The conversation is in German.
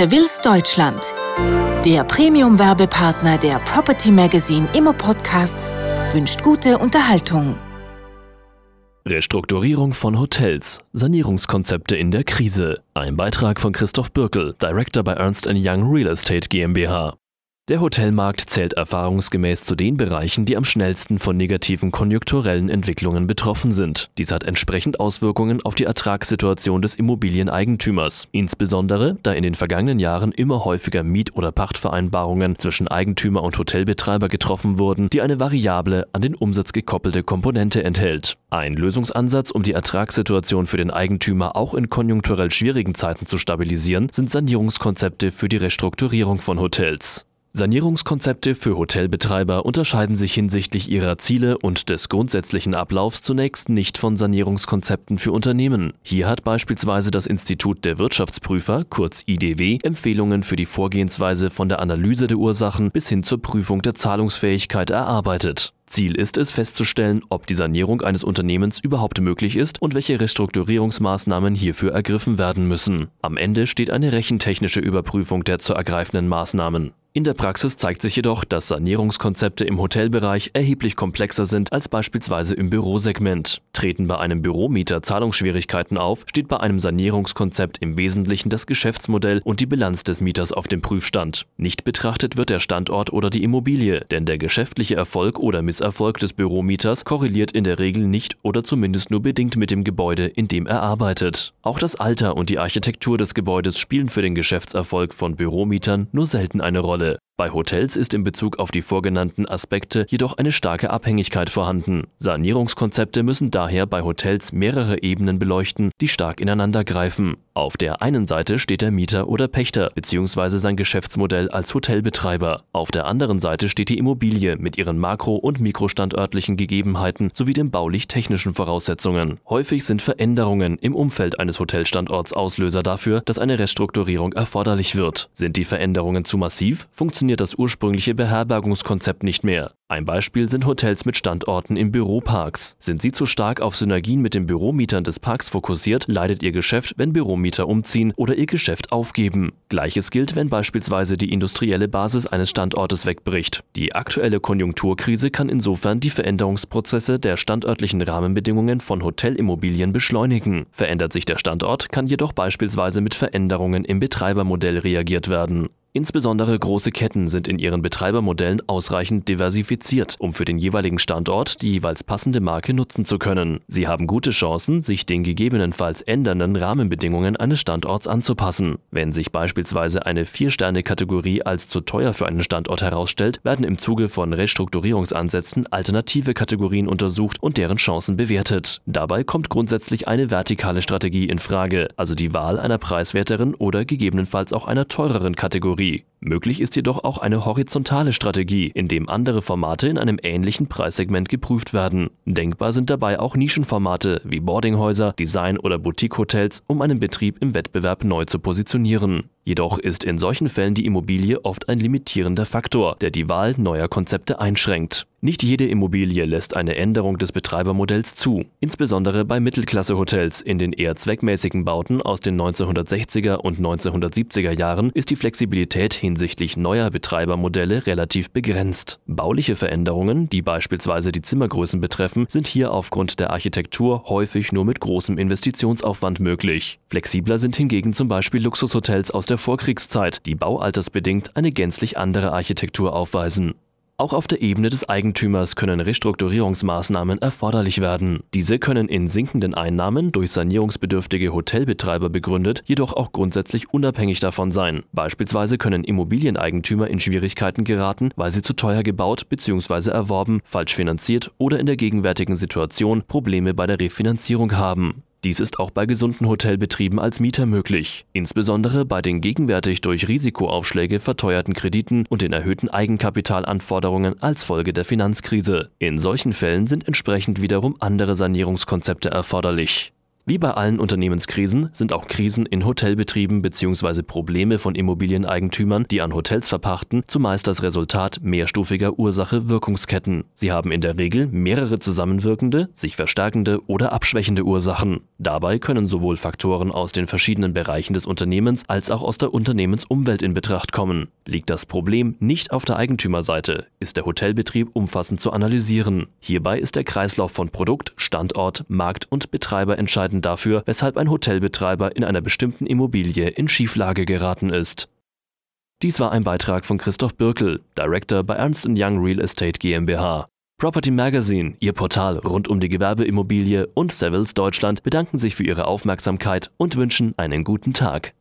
Seville's Deutschland, der Premium-Werbepartner der Property Magazine Immo Podcasts, wünscht gute Unterhaltung. Restrukturierung von Hotels, Sanierungskonzepte in der Krise. Ein Beitrag von Christoph Birkel, Director bei Ernst Young Real Estate GmbH. Der Hotelmarkt zählt erfahrungsgemäß zu den Bereichen, die am schnellsten von negativen konjunkturellen Entwicklungen betroffen sind. Dies hat entsprechend Auswirkungen auf die Ertragssituation des Immobilieneigentümers, insbesondere da in den vergangenen Jahren immer häufiger Miet- oder Pachtvereinbarungen zwischen Eigentümer und Hotelbetreiber getroffen wurden, die eine variable, an den Umsatz gekoppelte Komponente enthält. Ein Lösungsansatz, um die Ertragssituation für den Eigentümer auch in konjunkturell schwierigen Zeiten zu stabilisieren, sind Sanierungskonzepte für die Restrukturierung von Hotels. Sanierungskonzepte für Hotelbetreiber unterscheiden sich hinsichtlich ihrer Ziele und des grundsätzlichen Ablaufs zunächst nicht von Sanierungskonzepten für Unternehmen. Hier hat beispielsweise das Institut der Wirtschaftsprüfer, kurz IDW, Empfehlungen für die Vorgehensweise von der Analyse der Ursachen bis hin zur Prüfung der Zahlungsfähigkeit erarbeitet. Ziel ist es festzustellen, ob die Sanierung eines Unternehmens überhaupt möglich ist und welche Restrukturierungsmaßnahmen hierfür ergriffen werden müssen. Am Ende steht eine rechentechnische Überprüfung der zu ergreifenden Maßnahmen. In der Praxis zeigt sich jedoch, dass Sanierungskonzepte im Hotelbereich erheblich komplexer sind als beispielsweise im Bürosegment. Treten bei einem Büromieter Zahlungsschwierigkeiten auf, steht bei einem Sanierungskonzept im Wesentlichen das Geschäftsmodell und die Bilanz des Mieters auf dem Prüfstand. Nicht betrachtet wird der Standort oder die Immobilie, denn der geschäftliche Erfolg oder Misserfolg des Büromieters korreliert in der Regel nicht oder zumindest nur bedingt mit dem Gebäude, in dem er arbeitet. Auch das Alter und die Architektur des Gebäudes spielen für den Geschäftserfolg von Büromietern nur selten eine Rolle. Rolle. Bei Hotels ist in Bezug auf die vorgenannten Aspekte jedoch eine starke Abhängigkeit vorhanden. Sanierungskonzepte müssen daher bei Hotels mehrere Ebenen beleuchten, die stark ineinander greifen. Auf der einen Seite steht der Mieter oder Pächter bzw. sein Geschäftsmodell als Hotelbetreiber. Auf der anderen Seite steht die Immobilie mit ihren makro- und mikrostandörtlichen Gegebenheiten sowie den baulich-technischen Voraussetzungen. Häufig sind Veränderungen im Umfeld eines Hotelstandorts Auslöser dafür, dass eine Restrukturierung erforderlich wird. Sind die Veränderungen zu massiv, funktioniert das ursprüngliche Beherbergungskonzept nicht mehr. Ein Beispiel sind Hotels mit Standorten in Büroparks. Sind sie zu stark auf Synergien mit den Büromietern des Parks fokussiert, leidet ihr Geschäft, wenn Büromieter umziehen oder ihr Geschäft aufgeben. Gleiches gilt, wenn beispielsweise die industrielle Basis eines Standortes wegbricht. Die aktuelle Konjunkturkrise kann insofern die Veränderungsprozesse der standörtlichen Rahmenbedingungen von Hotelimmobilien beschleunigen. Verändert sich der Standort, kann jedoch beispielsweise mit Veränderungen im Betreibermodell reagiert werden. Insbesondere große Ketten sind in ihren Betreibermodellen ausreichend diversifiziert, um für den jeweiligen Standort die jeweils passende Marke nutzen zu können. Sie haben gute Chancen, sich den gegebenenfalls ändernden Rahmenbedingungen eines Standorts anzupassen. Wenn sich beispielsweise eine Vier-Sterne-Kategorie als zu teuer für einen Standort herausstellt, werden im Zuge von Restrukturierungsansätzen alternative Kategorien untersucht und deren Chancen bewertet. Dabei kommt grundsätzlich eine vertikale Strategie in Frage, also die Wahl einer preiswerteren oder gegebenenfalls auch einer teureren Kategorie Kategorie. Möglich ist jedoch auch eine horizontale Strategie, in dem andere Formate in einem ähnlichen Preissegment geprüft werden. Denkbar sind dabei auch Nischenformate wie Boardinghäuser, Design- oder Boutique-Hotels, um einen Betrieb im Wettbewerb neu zu positionieren. Jedoch ist in solchen Fällen die Immobilie oft ein limitierender Faktor, der die Wahl neuer Konzepte einschränkt. Nicht jede Immobilie lässt eine Änderung des Betreibermodells zu. Insbesondere bei Mittelklasse-Hotels in den eher zweckmäßigen Bauten aus den 1960er und 1970er Jahren ist die Flexibilität hinsichtlich neuer Betreibermodelle relativ begrenzt. Bauliche Veränderungen, die beispielsweise die Zimmergrößen betreffen, sind hier aufgrund der Architektur häufig nur mit großem Investitionsaufwand möglich. Flexibler sind hingegen zum Beispiel Luxushotels aus der Vorkriegszeit, die baualtersbedingt eine gänzlich andere Architektur aufweisen. Auch auf der Ebene des Eigentümers können Restrukturierungsmaßnahmen erforderlich werden. Diese können in sinkenden Einnahmen durch sanierungsbedürftige Hotelbetreiber begründet, jedoch auch grundsätzlich unabhängig davon sein. Beispielsweise können Immobilieneigentümer in Schwierigkeiten geraten, weil sie zu teuer gebaut bzw. erworben, falsch finanziert oder in der gegenwärtigen Situation Probleme bei der Refinanzierung haben. Dies ist auch bei gesunden Hotelbetrieben als Mieter möglich, insbesondere bei den gegenwärtig durch Risikoaufschläge verteuerten Krediten und den erhöhten Eigenkapitalanforderungen als Folge der Finanzkrise. In solchen Fällen sind entsprechend wiederum andere Sanierungskonzepte erforderlich. Wie bei allen Unternehmenskrisen sind auch Krisen in Hotelbetrieben bzw. Probleme von Immobilieneigentümern, die an Hotels verpachten, zumeist das Resultat mehrstufiger Ursache-Wirkungsketten. Sie haben in der Regel mehrere zusammenwirkende, sich verstärkende oder abschwächende Ursachen. Dabei können sowohl Faktoren aus den verschiedenen Bereichen des Unternehmens als auch aus der Unternehmensumwelt in Betracht kommen. Liegt das Problem nicht auf der Eigentümerseite, ist der Hotelbetrieb umfassend zu analysieren. Hierbei ist der Kreislauf von Produkt, Standort, Markt und Betreiber entscheidend Gründen dafür, weshalb ein Hotelbetreiber in einer bestimmten Immobilie in Schieflage geraten ist. Dies war ein Beitrag von Christoph Birkel, Director bei Ernst Young Real Estate GmbH. Property Magazine, Ihr Portal rund um die Gewerbeimmobilie und Savills Deutschland bedanken sich für Ihre Aufmerksamkeit und wünschen einen guten Tag.